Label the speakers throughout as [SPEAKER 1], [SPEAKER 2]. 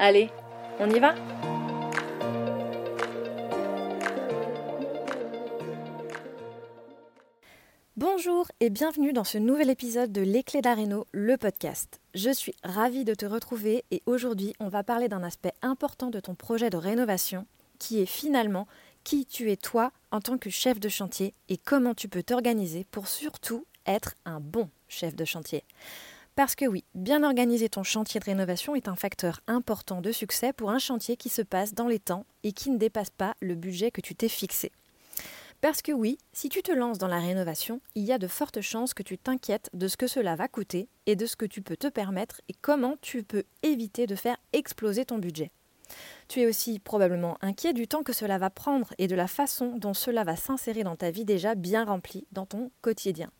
[SPEAKER 1] Allez, on y va Bonjour et bienvenue dans ce nouvel épisode de Les Clés d'Areno, le podcast. Je suis ravie de te retrouver et aujourd'hui on va parler d'un aspect important de ton projet de rénovation qui est finalement qui tu es toi en tant que chef de chantier et comment tu peux t'organiser pour surtout être un bon chef de chantier. Parce que oui, bien organiser ton chantier de rénovation est un facteur important de succès pour un chantier qui se passe dans les temps et qui ne dépasse pas le budget que tu t'es fixé. Parce que oui, si tu te lances dans la rénovation, il y a de fortes chances que tu t'inquiètes de ce que cela va coûter et de ce que tu peux te permettre et comment tu peux éviter de faire exploser ton budget. Tu es aussi probablement inquiet du temps que cela va prendre et de la façon dont cela va s'insérer dans ta vie déjà bien remplie dans ton quotidien.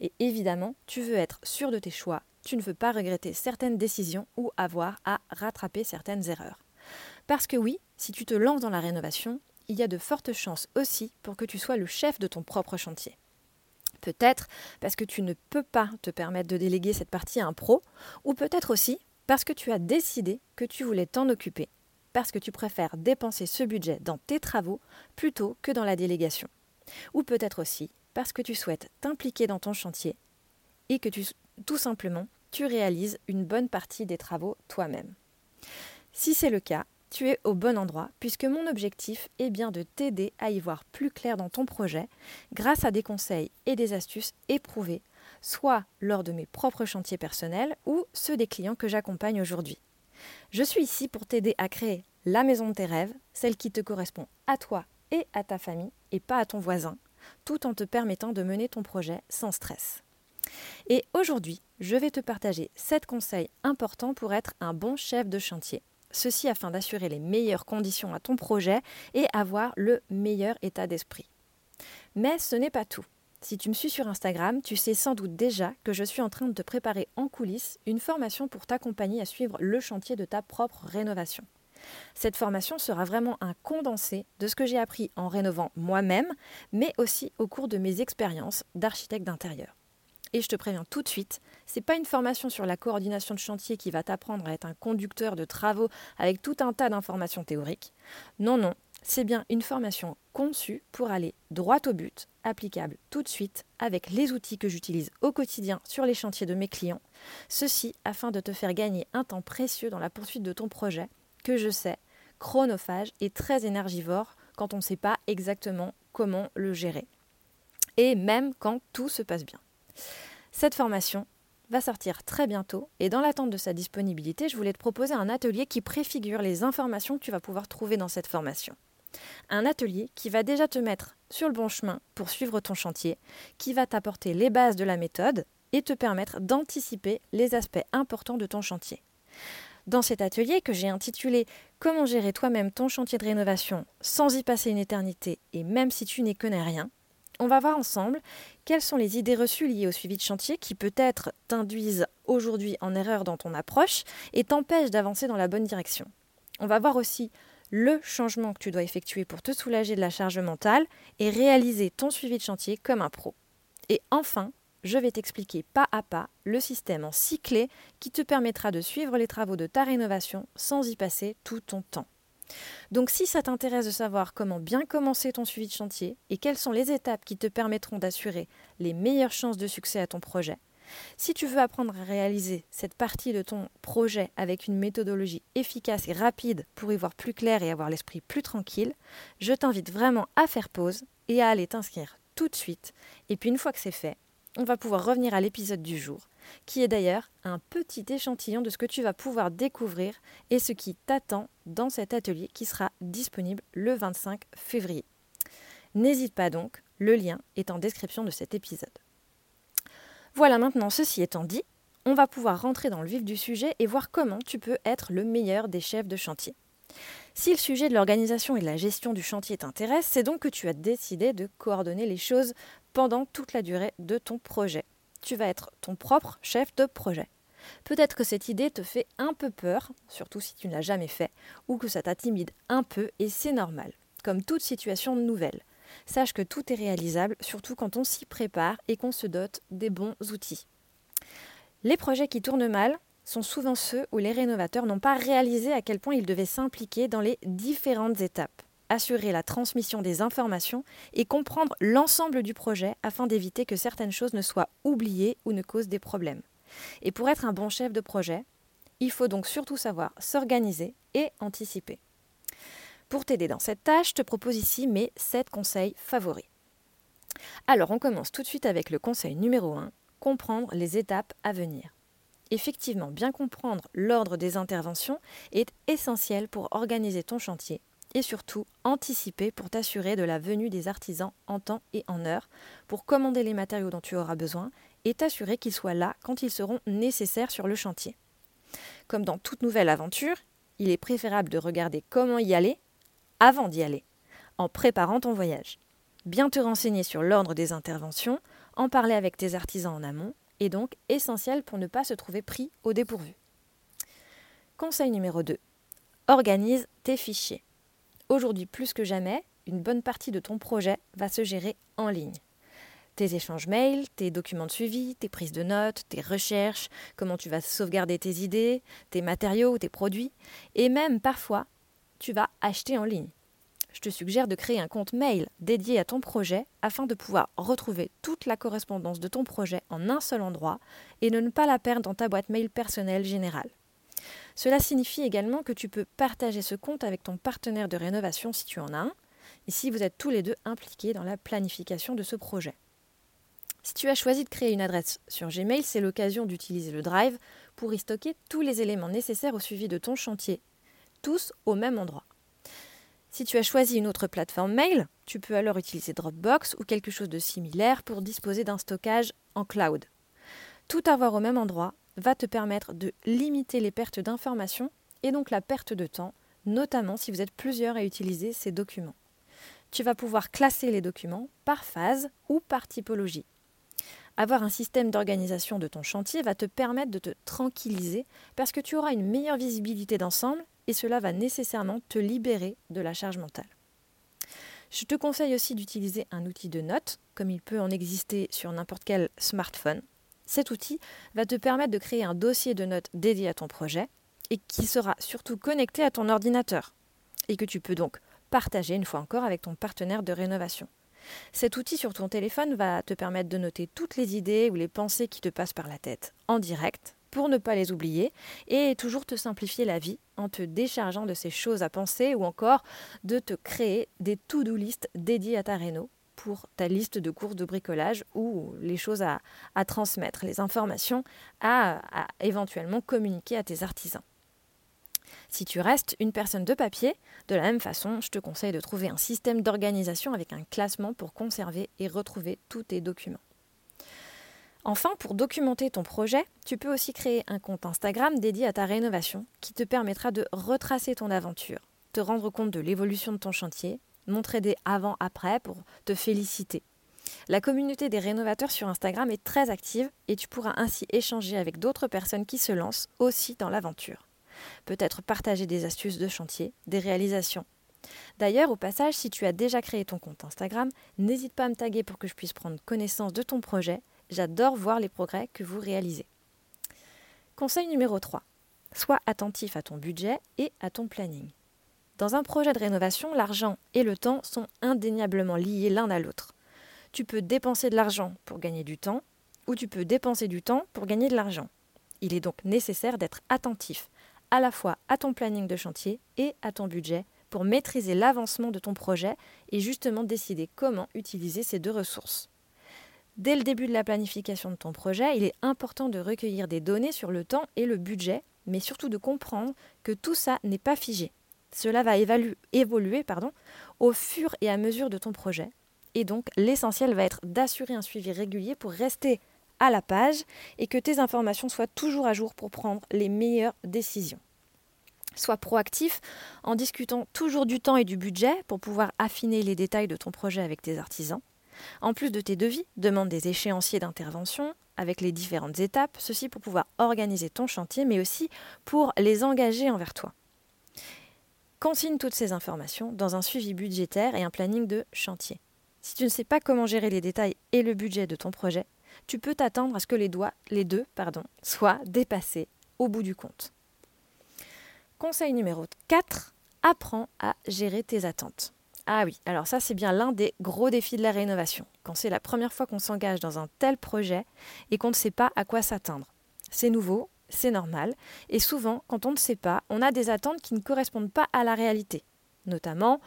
[SPEAKER 1] Et évidemment, tu veux être sûr de tes choix tu ne veux pas regretter certaines décisions ou avoir à rattraper certaines erreurs. Parce que oui, si tu te lances dans la rénovation, il y a de fortes chances aussi pour que tu sois le chef de ton propre chantier. Peut-être parce que tu ne peux pas te permettre de déléguer cette partie à un pro, ou peut-être aussi parce que tu as décidé que tu voulais t'en occuper, parce que tu préfères dépenser ce budget dans tes travaux plutôt que dans la délégation. Ou peut-être aussi parce que tu souhaites t'impliquer dans ton chantier et que tu tout simplement, tu réalises une bonne partie des travaux toi-même. Si c'est le cas, tu es au bon endroit puisque mon objectif est bien de t'aider à y voir plus clair dans ton projet grâce à des conseils et des astuces éprouvés, soit lors de mes propres chantiers personnels ou ceux des clients que j'accompagne aujourd'hui. Je suis ici pour t'aider à créer la maison de tes rêves, celle qui te correspond à toi et à ta famille et pas à ton voisin, tout en te permettant de mener ton projet sans stress. Et aujourd'hui, je vais te partager 7 conseils importants pour être un bon chef de chantier. Ceci afin d'assurer les meilleures conditions à ton projet et avoir le meilleur état d'esprit. Mais ce n'est pas tout. Si tu me suis sur Instagram, tu sais sans doute déjà que je suis en train de te préparer en coulisses une formation pour t'accompagner à suivre le chantier de ta propre rénovation. Cette formation sera vraiment un condensé de ce que j'ai appris en rénovant moi-même, mais aussi au cours de mes expériences d'architecte d'intérieur. Et je te préviens tout de suite, c'est pas une formation sur la coordination de chantier qui va t'apprendre à être un conducteur de travaux avec tout un tas d'informations théoriques. Non, non, c'est bien une formation conçue pour aller droit au but, applicable tout de suite avec les outils que j'utilise au quotidien sur les chantiers de mes clients. Ceci afin de te faire gagner un temps précieux dans la poursuite de ton projet, que je sais, chronophage et très énergivore quand on ne sait pas exactement comment le gérer. Et même quand tout se passe bien. Cette formation va sortir très bientôt et dans l'attente de sa disponibilité, je voulais te proposer un atelier qui préfigure les informations que tu vas pouvoir trouver dans cette formation. Un atelier qui va déjà te mettre sur le bon chemin pour suivre ton chantier, qui va t'apporter les bases de la méthode et te permettre d'anticiper les aspects importants de ton chantier. Dans cet atelier que j'ai intitulé Comment gérer toi-même ton chantier de rénovation sans y passer une éternité et même si tu n'y connais rien, on va voir ensemble quelles sont les idées reçues liées au suivi de chantier qui peut-être t'induisent aujourd'hui en erreur dans ton approche et t'empêchent d'avancer dans la bonne direction. On va voir aussi le changement que tu dois effectuer pour te soulager de la charge mentale et réaliser ton suivi de chantier comme un pro. Et enfin, je vais t'expliquer pas à pas le système en cyclé qui te permettra de suivre les travaux de ta rénovation sans y passer tout ton temps. Donc si ça t'intéresse de savoir comment bien commencer ton suivi de chantier et quelles sont les étapes qui te permettront d'assurer les meilleures chances de succès à ton projet, Si tu veux apprendre à réaliser cette partie de ton projet avec une méthodologie efficace et rapide pour y voir plus clair et avoir l'esprit plus tranquille, je t'invite vraiment à faire pause et à aller t'inscrire tout de suite. Et puis une fois que c'est fait, on va pouvoir revenir à l'épisode du jour, qui est d'ailleurs un petit échantillon de ce que tu vas pouvoir découvrir et ce qui t'attend dans cet atelier qui sera disponible le 25 février. N'hésite pas donc, le lien est en description de cet épisode. Voilà maintenant, ceci étant dit, on va pouvoir rentrer dans le vif du sujet et voir comment tu peux être le meilleur des chefs de chantier. Si le sujet de l'organisation et de la gestion du chantier t'intéresse, c'est donc que tu as décidé de coordonner les choses pendant toute la durée de ton projet. Tu vas être ton propre chef de projet. Peut-être que cette idée te fait un peu peur, surtout si tu ne l'as jamais fait, ou que ça t'intimide un peu, et c'est normal, comme toute situation nouvelle. Sache que tout est réalisable, surtout quand on s'y prépare et qu'on se dote des bons outils. Les projets qui tournent mal sont souvent ceux où les rénovateurs n'ont pas réalisé à quel point ils devaient s'impliquer dans les différentes étapes, assurer la transmission des informations et comprendre l'ensemble du projet afin d'éviter que certaines choses ne soient oubliées ou ne causent des problèmes. Et pour être un bon chef de projet, il faut donc surtout savoir s'organiser et anticiper. Pour t'aider dans cette tâche, je te propose ici mes 7 conseils favoris. Alors on commence tout de suite avec le conseil numéro 1, comprendre les étapes à venir. Effectivement, bien comprendre l'ordre des interventions est essentiel pour organiser ton chantier et surtout anticiper pour t'assurer de la venue des artisans en temps et en heure, pour commander les matériaux dont tu auras besoin et t'assurer qu'ils soient là quand ils seront nécessaires sur le chantier. Comme dans toute nouvelle aventure, il est préférable de regarder comment y aller avant d'y aller, en préparant ton voyage. Bien te renseigner sur l'ordre des interventions, en parler avec tes artisans en amont, est donc essentiel pour ne pas se trouver pris au dépourvu. Conseil numéro 2. Organise tes fichiers. Aujourd'hui plus que jamais, une bonne partie de ton projet va se gérer en ligne. Tes échanges mails, tes documents de suivi, tes prises de notes, tes recherches, comment tu vas sauvegarder tes idées, tes matériaux, tes produits, et même parfois tu vas acheter en ligne. Je te suggère de créer un compte mail dédié à ton projet afin de pouvoir retrouver toute la correspondance de ton projet en un seul endroit et ne pas la perdre dans ta boîte mail personnelle générale. Cela signifie également que tu peux partager ce compte avec ton partenaire de rénovation si tu en as un, si vous êtes tous les deux impliqués dans la planification de ce projet. Si tu as choisi de créer une adresse sur Gmail, c'est l'occasion d'utiliser le Drive pour y stocker tous les éléments nécessaires au suivi de ton chantier tous au même endroit. Si tu as choisi une autre plateforme mail, tu peux alors utiliser Dropbox ou quelque chose de similaire pour disposer d'un stockage en cloud. Tout avoir au même endroit va te permettre de limiter les pertes d'informations et donc la perte de temps, notamment si vous êtes plusieurs à utiliser ces documents. Tu vas pouvoir classer les documents par phase ou par typologie. Avoir un système d'organisation de ton chantier va te permettre de te tranquilliser parce que tu auras une meilleure visibilité d'ensemble et cela va nécessairement te libérer de la charge mentale. Je te conseille aussi d'utiliser un outil de notes, comme il peut en exister sur n'importe quel smartphone. Cet outil va te permettre de créer un dossier de notes dédié à ton projet et qui sera surtout connecté à ton ordinateur et que tu peux donc partager une fois encore avec ton partenaire de rénovation. Cet outil sur ton téléphone va te permettre de noter toutes les idées ou les pensées qui te passent par la tête en direct pour ne pas les oublier et toujours te simplifier la vie en te déchargeant de ces choses à penser ou encore de te créer des to-do list dédiées à ta réno pour ta liste de courses de bricolage ou les choses à, transmettre, les informations à, à éventuellement communiquer à tes artisans. Si tu restes une personne de papier, de la même façon, je te conseille de trouver un système d'organisation avec un classement pour conserver et retrouver tous tes documents. Enfin, pour documenter ton projet, tu peux aussi créer un compte Instagram dédié à ta rénovation qui te permettra de retracer ton aventure, te rendre compte de l'évolution de ton chantier, montrer des avant-après pour te féliciter. La communauté des rénovateurs sur Instagram est très active et tu pourras ainsi échanger avec d'autres personnes qui se lancent aussi dans l'aventure. Peut-être partager des astuces de chantier, des réalisations. D'ailleurs, au passage, si tu as déjà créé ton compte Instagram, n'hésite pas à me taguer pour que je puisse prendre connaissance de ton projet J'adore voir les progrès que vous réalisez. Conseil numéro 3. Sois attentif à ton budget et à ton planning. Dans un projet de rénovation, l'argent et le temps sont indéniablement liés l'un à l'autre. Tu peux dépenser de l'argent pour gagner du temps où tu peux dépenser du temps pour gagner de l'argent. Il est donc nécessaire d'être attentif à la fois à ton planning de chantier et à ton budget pour maîtriser l'avancement de ton projet et justement décider comment utiliser ces deux ressources. Dès le début de la planification de ton projet, il est important de recueillir des données sur le temps et le budget, mais surtout de comprendre que tout ça n'est pas figé. Cela va évoluer au fur et à mesure de ton projet. Et donc, l'essentiel va être d'assurer un suivi régulier pour rester à la page et que tes informations soient toujours à jour pour prendre les meilleures décisions. Sois proactif en discutant toujours du temps et du budget pour pouvoir affiner les détails de ton projet avec tes artisans. En plus de tes devis, demande des échéanciers d'intervention avec les différentes étapes, ceci pour pouvoir organiser ton chantier, mais aussi pour les engager envers toi. Consigne toutes ces informations dans un suivi budgétaire et un planning de chantier. Si tu ne sais pas comment gérer les détails et le budget de ton projet, tu peux t'attendre à ce que les, doigts, les deux soient dépassés au bout du compte. Conseil numéro 4, apprends à gérer tes attentes. Ah oui, alors ça c'est bien l'un des gros défis de la rénovation, quand c'est la première fois qu'on s'engage dans un tel projet et qu'on ne sait pas à quoi s'attendre. C'est nouveau, c'est normal, et souvent quand on ne sait pas, on a des attentes qui ne correspondent pas à la réalité. Notamment,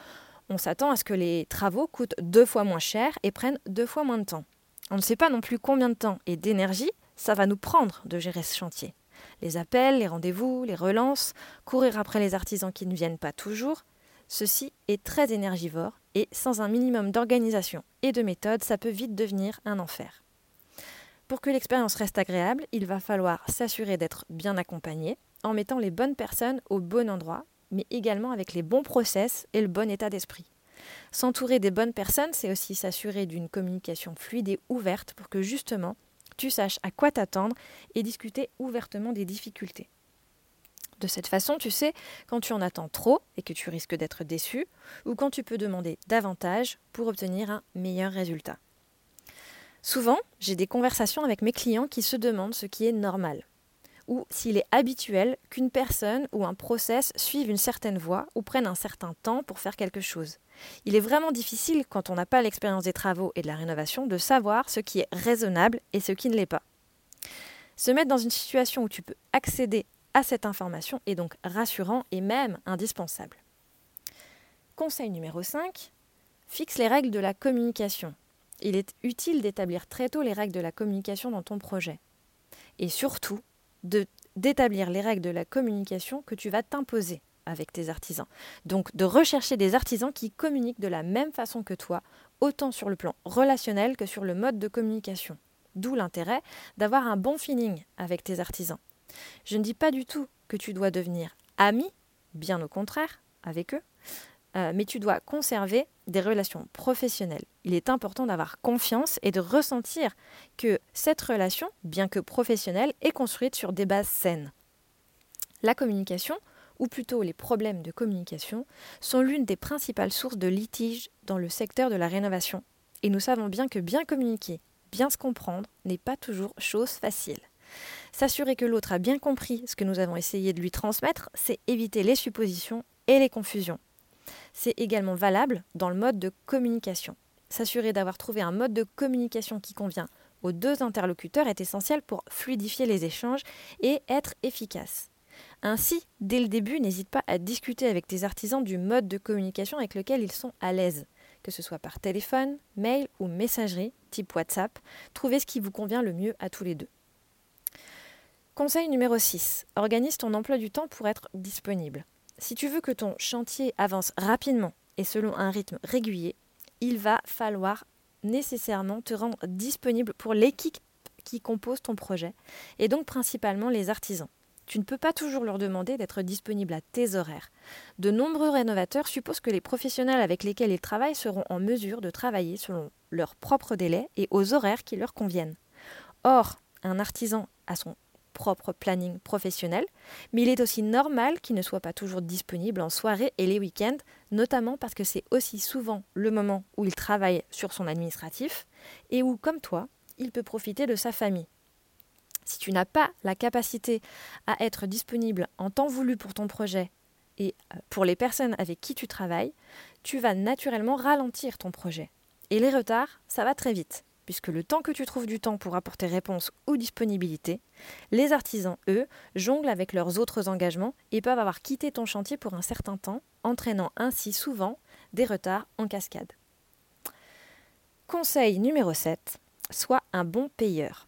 [SPEAKER 1] on s'attend à ce que les travaux coûtent deux fois moins cher et prennent deux fois moins de temps. On ne sait pas non plus combien de temps et d'énergie ça va nous prendre de gérer ce chantier. Les appels, les rendez-vous, les relances, courir après les artisans qui ne viennent pas toujours, ceci est très énergivore et sans un minimum d'organisation et de méthode, ça peut vite devenir un enfer. Pour que l'expérience reste agréable, il va falloir s'assurer d'être bien accompagné en mettant les bonnes personnes au bon endroit, mais également avec les bons process et le bon état d'esprit. S'entourer des bonnes personnes, c'est aussi s'assurer d'une communication fluide et ouverte pour que justement tu saches à quoi t'attendre et discuter ouvertement des difficultés. De cette façon, tu sais quand tu en attends trop et que tu risques d'être déçu, ou quand tu peux demander davantage pour obtenir un meilleur résultat. Souvent, j'ai des conversations avec mes clients qui se demandent ce qui est normal ou s'il est habituel qu'une personne ou un process suive une certaine voie ou prenne un certain temps pour faire quelque chose. Il est vraiment difficile, quand on n'a pas l'expérience des travaux et de la rénovation, de savoir ce qui est raisonnable et ce qui ne l'est pas. Se mettre dans une situation où tu peux accéder à cette information est donc rassurant et même indispensable. Conseil numéro 5. Fixe les règles de la communication. Il est utile d'établir très tôt les règles de la communication dans ton projet. Et surtout, d'établir les règles de la communication que tu vas t'imposer avec tes artisans. Donc de rechercher des artisans qui communiquent de la même façon que toi, autant sur le plan relationnel que sur le mode de communication. D'où l'intérêt d'avoir un bon feeling avec tes artisans. Je ne dis pas du tout que tu dois devenir ami, bien au contraire, avec eux, euh, mais tu dois conserver des relations professionnelles. Il est important d'avoir confiance et de ressentir que cette relation, bien que professionnelle, est construite sur des bases saines. La communication, ou plutôt les problèmes de communication, sont l'une des principales sources de litiges dans le secteur de la rénovation. Et nous savons bien que bien communiquer, bien se comprendre, n'est pas toujours chose facile. S'assurer que l'autre a bien compris ce que nous avons essayé de lui transmettre, c'est éviter les suppositions et les confusions. C'est également valable dans le mode de communication. S'assurer d'avoir trouvé un mode de communication qui convient aux deux interlocuteurs est essentiel pour fluidifier les échanges et être efficace. Ainsi, dès le début, n'hésite pas à discuter avec tes artisans du mode de communication avec lequel ils sont à l'aise, que ce soit par téléphone, mail ou messagerie, type WhatsApp, trouvez ce qui vous convient le mieux à tous les deux. Conseil numéro 6. Organise ton emploi du temps pour être disponible. Si tu veux que ton chantier avance rapidement et selon un rythme régulier, il va falloir nécessairement te rendre disponible pour l'équipe qui compose ton projet, et donc principalement les artisans. Tu ne peux pas toujours leur demander d'être disponible à tes horaires. De nombreux rénovateurs supposent que les professionnels avec lesquels ils travaillent seront en mesure de travailler selon leurs propres délais et aux horaires qui leur conviennent. Or, un artisan a son propre planning professionnel, mais il est aussi normal qu'il ne soit pas toujours disponible en soirée et les week-ends, notamment parce que c'est aussi souvent le moment où il travaille sur son administratif et où, comme toi, il peut profiter de sa famille. Si tu n'as pas la capacité à être disponible en temps voulu pour ton projet et euh, pour les personnes avec qui tu travailles, tu vas naturellement ralentir ton projet. Et les retards, ça va très vite. Puisque le temps que tu trouves du temps pour apporter réponse ou disponibilité, les artisans, eux, jonglent avec leurs autres engagements et peuvent avoir quitté ton chantier pour un certain temps, entraînant ainsi souvent des retards en cascade. Conseil numéro 7. Sois un bon payeur.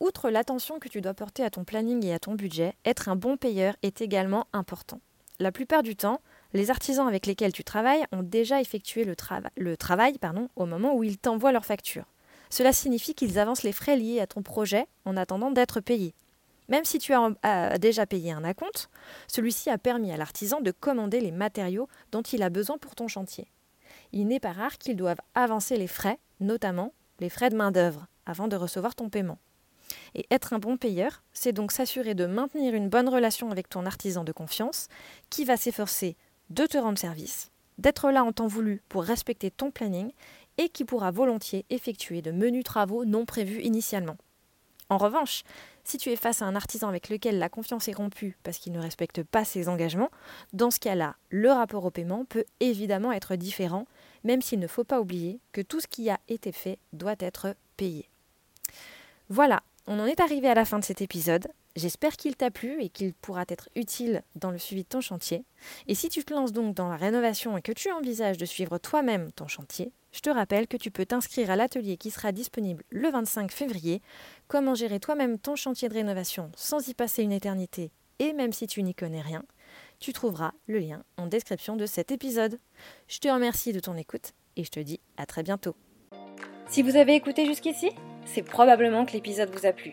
[SPEAKER 1] Outre l'attention que tu dois porter à ton planning et à ton budget, être un bon payeur est également important. La plupart du temps, les artisans avec lesquels tu travailles ont déjà effectué le, travail au moment où ils t'envoient leur facture. Cela signifie qu'ils avancent les frais liés à ton projet en attendant d'être payés. Même si tu as déjà payé un acompte, celui-ci a permis à l'artisan de commander les matériaux dont il a besoin pour ton chantier. Il n'est pas rare qu'ils doivent avancer les frais, notamment les frais de main-d'œuvre, avant de recevoir ton paiement. Et être un bon payeur, c'est donc s'assurer de maintenir une bonne relation avec ton artisan de confiance, qui va s'efforcer de te rendre service, d'être là en temps voulu pour respecter ton planning et qui pourra volontiers effectuer de menus travaux non prévus initialement. En revanche, si tu es face à un artisan avec lequel la confiance est rompue parce qu'il ne respecte pas ses engagements, dans ce cas-là, le rapport au paiement peut évidemment être différent, même s'il ne faut pas oublier que tout ce qui a été fait doit être payé. Voilà, on en est arrivé à la fin de cet épisode. J'espère qu'il t'a plu et qu'il pourra être utile dans le suivi de ton chantier. Et si tu te lances donc dans la rénovation et que tu envisages de suivre toi-même ton chantier, je te rappelle que tu peux t'inscrire à l'atelier qui sera disponible le 25 février. Comment gérer toi-même ton chantier de rénovation sans y passer une éternité et même si tu n'y connais rien? Tu trouveras le lien en description de cet épisode. Je te remercie de ton écoute et je te dis à très bientôt. Si vous avez écouté jusqu'ici, c'est probablement que l'épisode vous a plu.